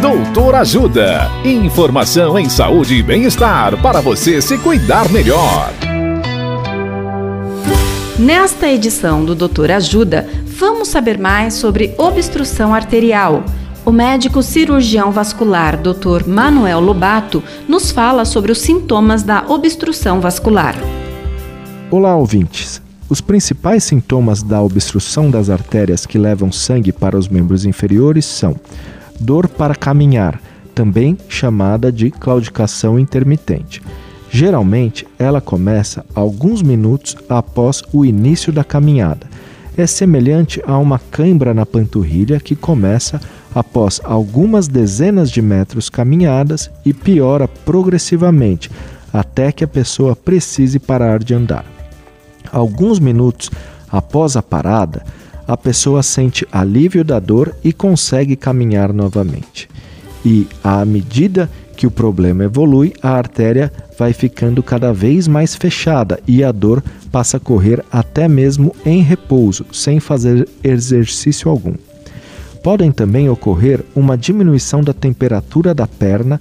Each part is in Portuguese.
Doutor Ajuda. Informação em saúde e bem-estar para você se cuidar melhor. Nesta edição do Doutor Ajuda, vamos saber mais sobre obstrução arterial. O médico cirurgião vascular Dr. Manuel Lobato nos fala sobre os sintomas da obstrução vascular. Olá, ouvintes. Os principais sintomas da obstrução das artérias que levam sangue para os membros inferiores são dor para caminhar, também chamada de claudicação intermitente. Geralmente, ela começa alguns minutos após o início da caminhada. É semelhante a uma cãibra na panturrilha que começa após algumas dezenas de metros caminhadas e piora progressivamente até que a pessoa precise parar de andar. Alguns minutos após a parada, a pessoa sente alívio da dor e consegue caminhar novamente. E, à medida que o problema evolui, a artéria vai ficando cada vez mais fechada e a dor passa a correr até mesmo em repouso, sem fazer exercício algum. Podem também ocorrer uma diminuição da temperatura da perna,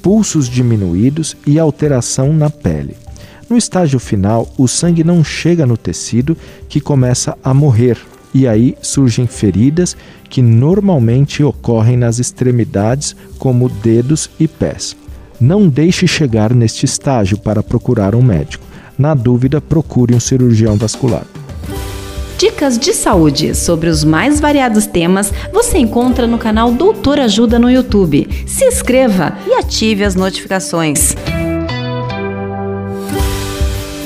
pulsos diminuídos e alteração na pele. No estágio final, o sangue não chega no tecido que começa a morrer, e aí surgem feridas que normalmente ocorrem nas extremidades, como dedos e pés. Não deixe chegar neste estágio para procurar um médico. Na dúvida, procure um cirurgião vascular. Dicas de saúde sobre os mais variados temas você encontra no canal Doutor Ajuda no YouTube. Se inscreva e ative as notificações.